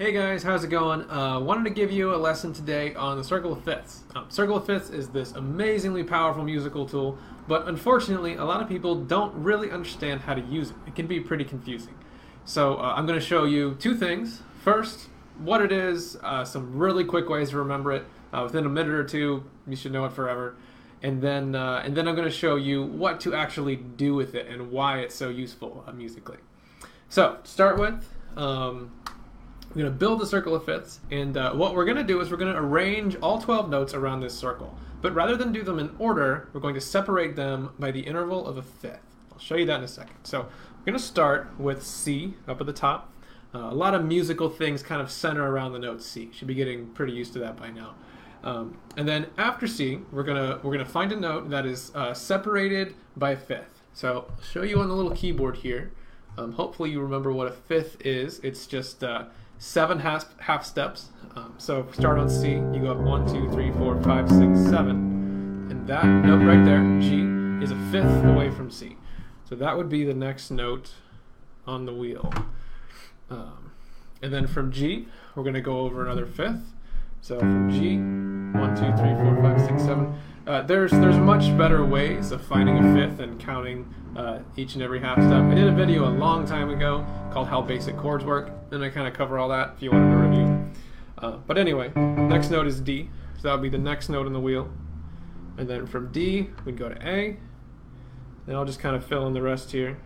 Hey guys, how's it going? Uh, wanted to give you a lesson today on the Circle of Fifths. Um, Circle of Fifths is this amazingly powerful musical tool, but unfortunately, a lot of people don't really understand how to use it. It can be pretty confusing. So uh, I'm going to show you two things. First, what it is, uh, some really quick ways to remember it. Uh, within a minute or two, you should know it forever. And then, uh, and then I'm going to show you what to actually do with it and why it's so useful uh, musically. So, start with, um, we're going to build a circle of fifths, and uh, what we're going to do is we're going to arrange all 12 notes around this circle. But rather than do them in order, we're going to separate them by the interval of a fifth. I'll show you that in a second. So we're going to start with C up at the top. Uh, a lot of musical things kind of center around the note C. Should be getting pretty used to that by now. Um, and then after C, we're gonna we're gonna find a note that is uh, separated by a fifth. So I'll show you on the little keyboard here. Um, hopefully you remember what a fifth is. It's just uh, seven half, half steps. Um, so start on C, you go up one, two, three, four, five, six, seven, and that note right there, G, is a fifth away from C. So that would be the next note on the wheel. Um, and then from G, we're going to go over another fifth. So from G, one, two, three, four, five, six, seven. Uh, there's there's much better ways of finding a fifth and counting uh, each and every half step. I did a video a long time ago called How Basic Chords Work, and I kind of cover all that if you wanted to review. Uh, but anyway, next note is D, so that would be the next note on the wheel. And then from D, we'd go to A, and I'll just kind of fill in the rest here.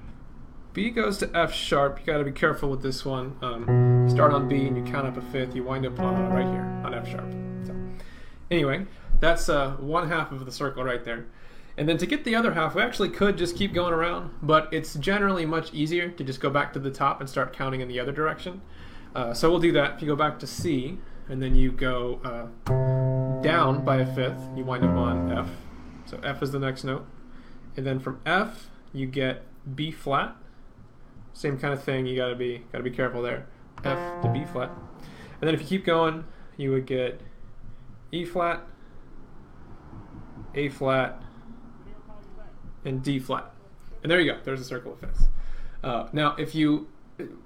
B goes to F sharp. You got to be careful with this one. Um, start on B and you count up a fifth. You wind up uh, right here on F sharp. So, anyway, that's uh, one half of the circle right there. And then to get the other half, we actually could just keep going around, but it's generally much easier to just go back to the top and start counting in the other direction. Uh, so we'll do that. If you go back to C, and then you go uh, down by a fifth, you wind up on F. So F is the next note. And then from F, you get B flat. Same kind of thing. You gotta be gotta be careful there. F to B flat. And then if you keep going, you would get E flat, a flat, and D flat. And there you go. There's a circle of fifths. Uh, now, if you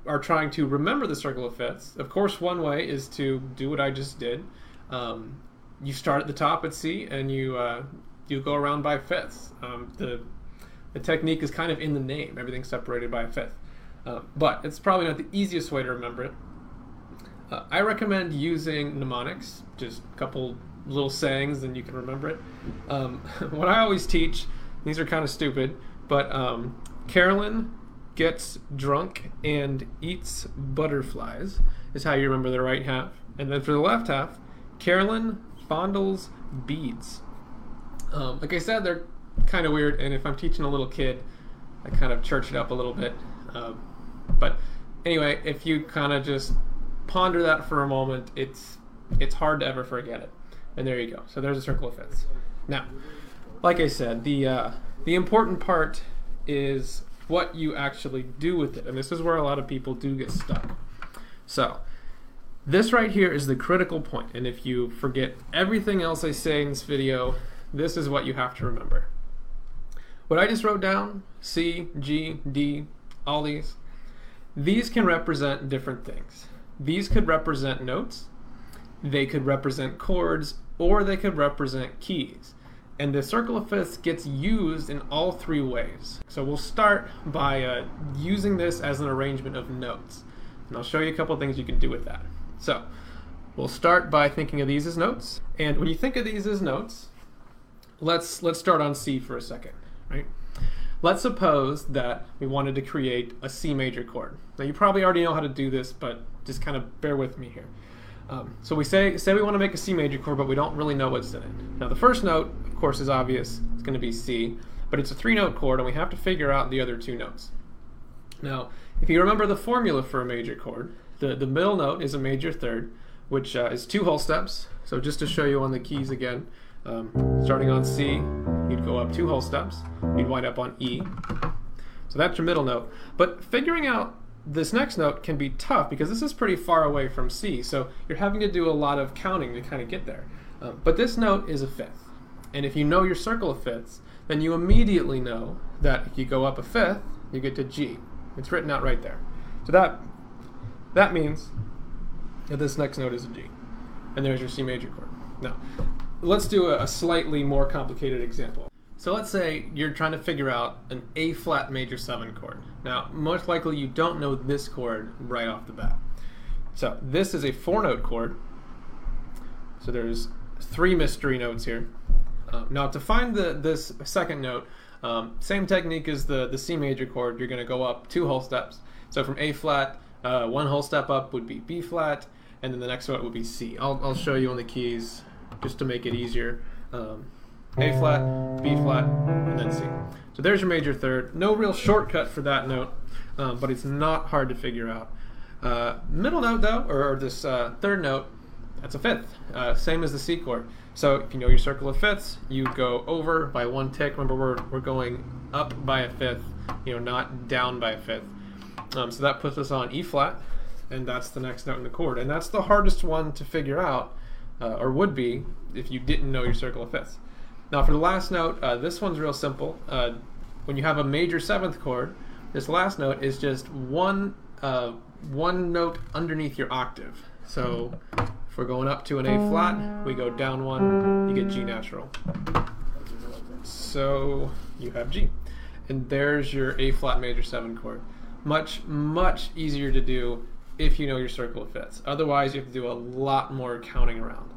are trying to remember the circle of fifths, of course, one way is to do what I just did. Um, you start at the top at C, and you uh, you go around by fifths. Um, the the technique is kind of in the name. Everything's separated by a fifth. Uh, but it's probably not the easiest way to remember it. Uh, I recommend using mnemonics, just a couple little sayings, and you can remember it. Um, what I always teach, these are kind of stupid, but um, Carolyn gets drunk and eats butterflies is how you remember the right half. And then for the left half, Carolyn fondles beads. Um, like I said, they're kind of weird, and if I'm teaching a little kid, I kind of church it up a little bit. Um, but anyway, if you kind of just ponder that for a moment, it's it's hard to ever forget it. And there you go. So there's a circle of fifths. Now, like I said, the uh, the important part is what you actually do with it, and this is where a lot of people do get stuck. So, this right here is the critical point. and if you forget everything else I say in this video, this is what you have to remember. What I just wrote down, C, G, D, all these, these can represent different things. These could represent notes, they could represent chords, or they could represent keys. And the circle of fifths gets used in all three ways. So we'll start by uh, using this as an arrangement of notes. And I'll show you a couple things you can do with that. So we'll start by thinking of these as notes. And when you think of these as notes, let's let's start on C for a second, right? Let's suppose that we wanted to create a C major chord. Now you probably already know how to do this, but just kind of bear with me here. Um, so we say say we want to make a C major chord, but we don't really know what's in it. Now the first note, of course, is obvious. It's going to be C, but it's a three-note chord, and we have to figure out the other two notes. Now, if you remember the formula for a major chord, the the middle note is a major third, which uh, is two whole steps. So just to show you on the keys again, um, starting on C, you'd go up two whole steps. You'd wind up on E. So that's your middle note. But figuring out this next note can be tough because this is pretty far away from C, so you're having to do a lot of counting to kind of get there. Um, but this note is a fifth. And if you know your circle of fifths, then you immediately know that if you go up a fifth, you get to G. It's written out right there. So that that means that this next note is a G. And there's your C major chord. Now, let's do a, a slightly more complicated example. So let's say you're trying to figure out an A flat major 7 chord. Now, most likely you don't know this chord right off the bat. So this is a four note chord. So there's three mystery notes here. Um, now to find the this second note, um, same technique as the, the C major chord, you're going to go up two whole steps. So from A flat, uh, one whole step up would be B flat, and then the next note would be C. I'll, I'll show you on the keys just to make it easier. Um, a flat, B flat, and then C. So there's your major third. No real shortcut for that note, um, but it's not hard to figure out. Uh, middle note though, or, or this uh, third note, that's a fifth, uh, same as the C chord. So if you know your circle of fifths, you go over by one tick. Remember, we're, we're going up by a fifth, you know, not down by a fifth. Um, so that puts us on E flat, and that's the next note in the chord. And that's the hardest one to figure out, uh, or would be, if you didn't know your circle of fifths. Now for the last note, uh, this one's real simple. Uh, when you have a major seventh chord, this last note is just one uh, one note underneath your octave. So if we're going up to an A flat, we go down one, you get G natural. So you have G. And there's your A flat major 7 chord. Much, much easier to do if you know your circle of fifths. Otherwise, you have to do a lot more counting around.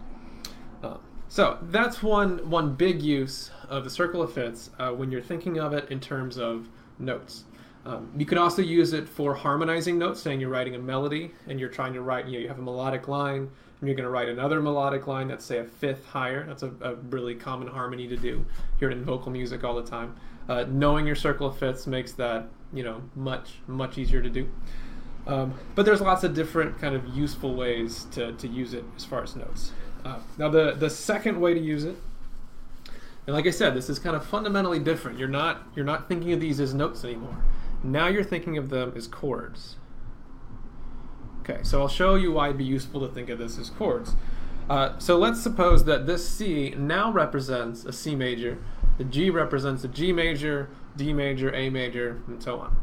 So that's one, one big use of the circle of fifths uh, when you're thinking of it in terms of notes. Um, you could also use it for harmonizing notes, saying you're writing a melody and you're trying to write, you know, you have a melodic line and you're going to write another melodic line that's, say, a fifth higher. That's a, a really common harmony to do. Hear it in vocal music all the time. Uh, knowing your circle of fifths makes that, you know, much, much easier to do. Um, but there's lots of different kind of useful ways to, to use it as far as notes. Uh, now, the, the second way to use it and like I said, this is kind of fundamentally different. You're not you're not thinking of these as notes anymore. Now you're thinking of them as chords. Okay, so I'll show you why it'd be useful to think of this as chords. Uh, so let's suppose that this C now represents a C major, the G represents a G major, D major, A major, and so on.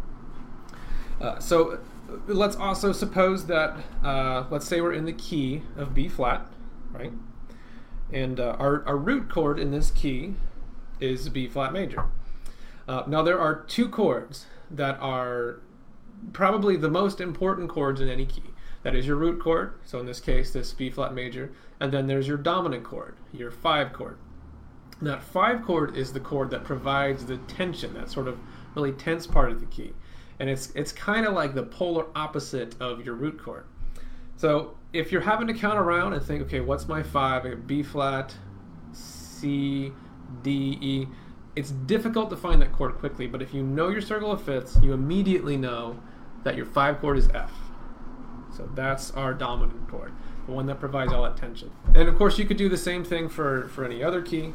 Uh, so let's also suppose that, uh, let's say we're in the key of B flat, right? And uh, our, our root chord in this key is B flat major. Uh, now there are two chords that are probably the most important chords in any key. That is your root chord, so in this case, this B flat major, and then there's your dominant chord, your five chord. That five chord is the chord that provides the tension, that sort of really tense part of the key. And it's, it's kind of like the polar opposite of your root chord. So if you're having to count around and think, okay, what's my five? B flat, C, D, E it's difficult to find that chord quickly, but if you know your circle of fifths, you immediately know that your five chord is F. So that's our dominant chord, the one that provides all that tension. And of course, you could do the same thing for, for any other key.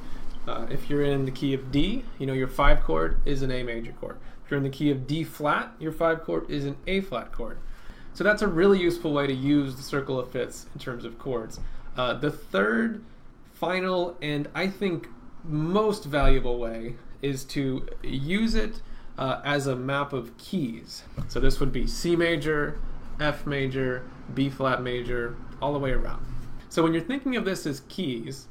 Uh, if you're in the key of D, you know your five chord is an A major chord. If you're in the key of D flat, your five chord is an A flat chord. So that's a really useful way to use the circle of fifths in terms of chords. Uh, the third, final, and I think most valuable way is to use it uh, as a map of keys. So this would be C major, F major, B flat major, all the way around. So when you're thinking of this as keys,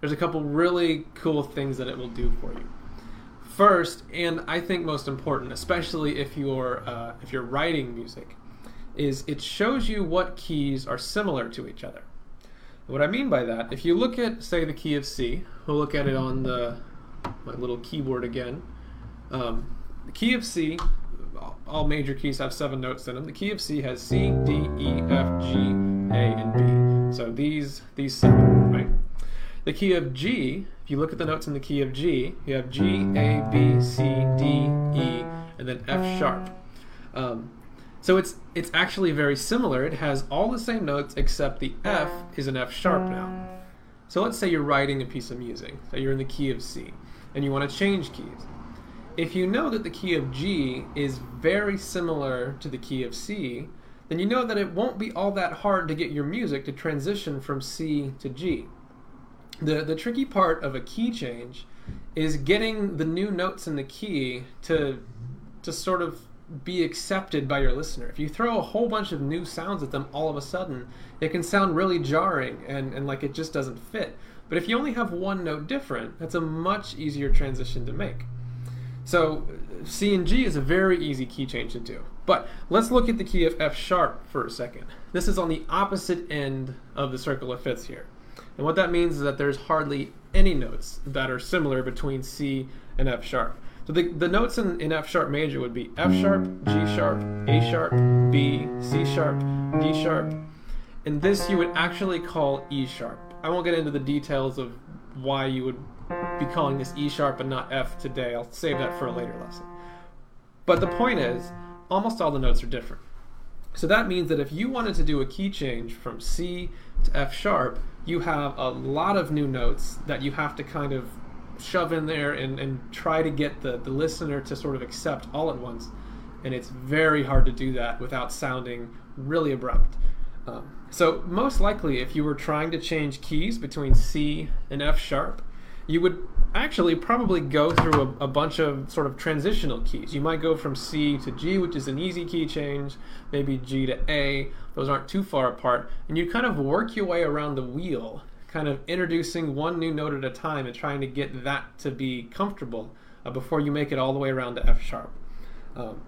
there's a couple really cool things that it will do for you. First, and I think most important, especially if you're uh, if you're writing music, is it shows you what keys are similar to each other. What I mean by that, if you look at, say, the key of C, we'll look at it on the my little keyboard again. Um, the key of C, all major keys have seven notes in them. The key of C has C, D, E, F, G, A, and B. So these these seven, right? The key of G, if you look at the notes in the key of G, you have G, A, B, C, D, E, and then F sharp. Um, so it's it's actually very similar. It has all the same notes except the F is an F sharp now. So let's say you're writing a piece of music, that you're in the key of C, and you want to change keys. If you know that the key of G is very similar to the key of C, then you know that it won't be all that hard to get your music to transition from C to G. The, the tricky part of a key change is getting the new notes in the key to, to sort of be accepted by your listener. If you throw a whole bunch of new sounds at them all of a sudden, it can sound really jarring and, and like it just doesn't fit. But if you only have one note different, that's a much easier transition to make. So C and G is a very easy key change to do. But let's look at the key of F sharp for a second. This is on the opposite end of the circle of fifths here. And what that means is that there's hardly any notes that are similar between C and F sharp. So the, the notes in, in F sharp major would be F sharp, G sharp, A sharp, B, C sharp, D sharp. And this you would actually call E sharp. I won't get into the details of why you would be calling this E sharp and not F today. I'll save that for a later lesson. But the point is, almost all the notes are different. So that means that if you wanted to do a key change from C to F sharp, you have a lot of new notes that you have to kind of shove in there and, and try to get the, the listener to sort of accept all at once. And it's very hard to do that without sounding really abrupt. Um, so, most likely, if you were trying to change keys between C and F sharp, you would actually probably go through a, a, bunch of sort of transitional keys. You might go from C to G, which is an easy key change, maybe G to A, those aren't too far apart, and you kind of work your way around the wheel, kind of introducing one new note at a time and trying to get that to be comfortable uh, before you make it all the way around to F sharp. Um,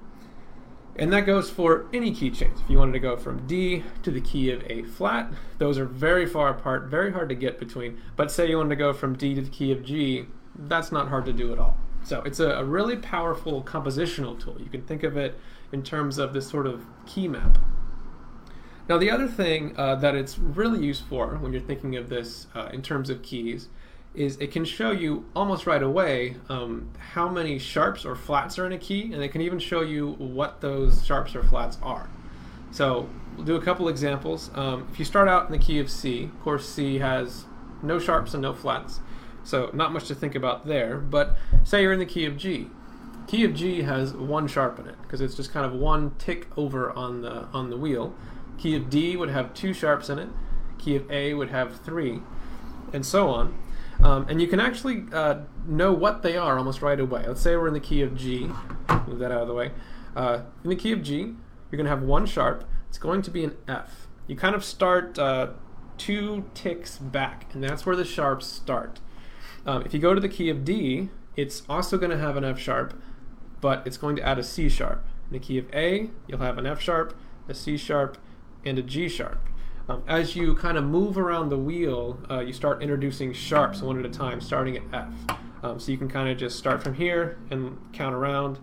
and that goes for any key change. If you wanted to go from D to the key of A flat, those are very far apart, very hard to get between. But say you wanted to go from D to the key of G, that's not hard to do at all. So it's a, a really powerful compositional tool. You can think of it in terms of this sort of key map. Now, the other thing uh, that it's really used for when you're thinking of this uh, in terms of keys is it can show you almost right away um, how many sharps or flats are in a key, and it can even show you what those sharps or flats are. So we'll do a couple examples. Um, if you start out in the key of C, of course C has no sharps and no flats, so not much to think about there. But say you're in the key of G. Key of G has one sharp in it because it's just kind of one tick over on the on the wheel. Key of D would have two sharps in it. Key of A would have three, and so on. Um, and you can actually uh, know what they are almost right away. Let's say we're in the key of G. Move that out of the way. Uh, in the key of G, you're going to have one sharp. It's going to be an F. You kind of start uh, two ticks back, and that's where the sharps start. Um, if you go to the key of D, it's also going to have an F sharp, but it's going to add a C sharp. In the key of A, you'll have an F sharp, a C sharp, and a G sharp. Um, as you kind of move around the wheel, uh, you start introducing sharps one at a time, starting at F. Um, so you can kind of just start from here and count around,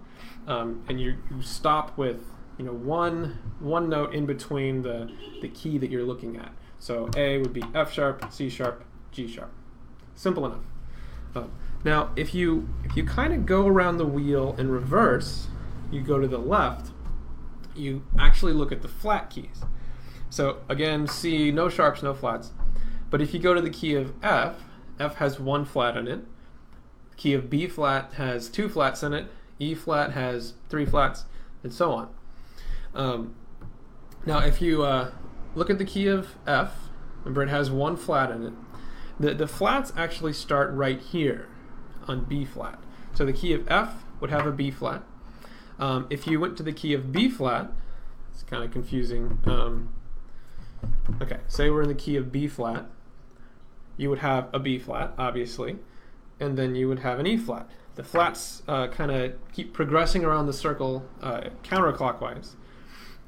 um, and you, you stop with you know one one note in between the the key that you're looking at. So A would be F sharp, C sharp, G sharp. Simple enough. Um, now, if you if you kind of go around the wheel in reverse, you go to the left, you actually look at the flat keys. So again, C, no sharps, no flats. But if you go to the key of F, F has one flat in it. The key of B flat has two flats in it. E flat has three flats, and so on. Um, now, if you uh, look at the key of F, remember it has one flat in it. The, the flats actually start right here on B flat. So the key of F would have a B flat. Um, if you went to the key of B flat, it's kind of confusing. Um, Okay, say we're in the key of B flat. You would have a B flat, obviously, and then you would have an E flat. The flats uh, kind of keep progressing around the circle uh, counterclockwise,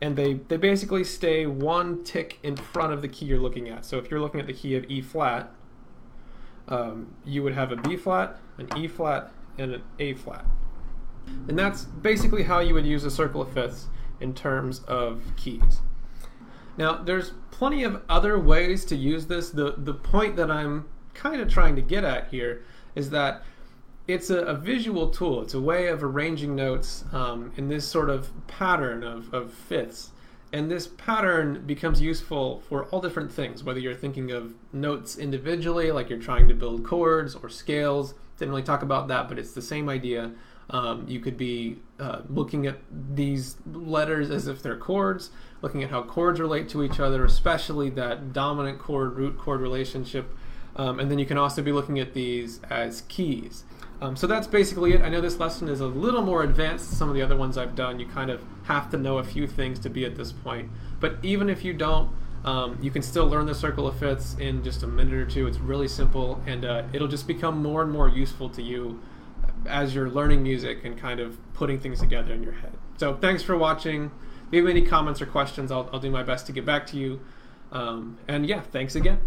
and they, they basically stay one tick in front of the key you're looking at. So if you're looking at the key of E flat, um, you would have a B flat, an E flat, and an A flat. And that's basically how you would use a circle of fifths in terms of keys. Now, there's plenty of other ways to use this. The, the point that I'm kind of trying to get at here is that it's a, a visual tool. It's a way of arranging notes um, in this sort of pattern of, of fifths. And this pattern becomes useful for all different things, whether you're thinking of notes individually, like you're trying to build chords or scales. Didn't really talk about that, but it's the same idea. Um, you could be uh, looking at these letters as if they're chords, looking at how chords relate to each other, especially that dominant chord root chord relationship. Um, and then you can also be looking at these as keys. Um, so that's basically it. I know this lesson is a little more advanced than some of the other ones I've done. You kind of have to know a few things to be at this point. But even if you don't, um, you can still learn the circle of fifths in just a minute or two. It's really simple, and uh, it'll just become more and more useful to you as you're learning music and kind of putting things together in your head. So thanks for watching. If you have any comments or questions, I'll, I'll do my best to get back to you. Um, and yeah, thanks again.